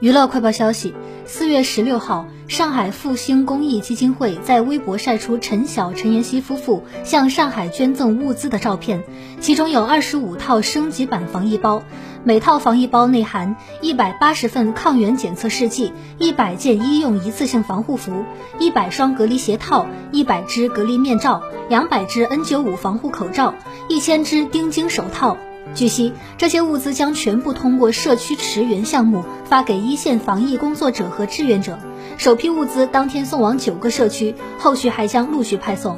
娱乐快报消息：四月十六号，上海复兴公益基金会在微博晒出陈晓、陈妍希夫妇向上海捐赠物资的照片，其中有二十五套升级版防疫包，每套防疫包内含一百八十份抗原检测试剂、一百件医用一次性防护服、一百双隔离鞋套、一百只隔离面罩、两百只 N95 防护口罩、一千只丁腈手套。据悉，这些物资将全部通过社区驰援项目发给一线防疫工作者和志愿者。首批物资当天送往九个社区，后续还将陆续派送。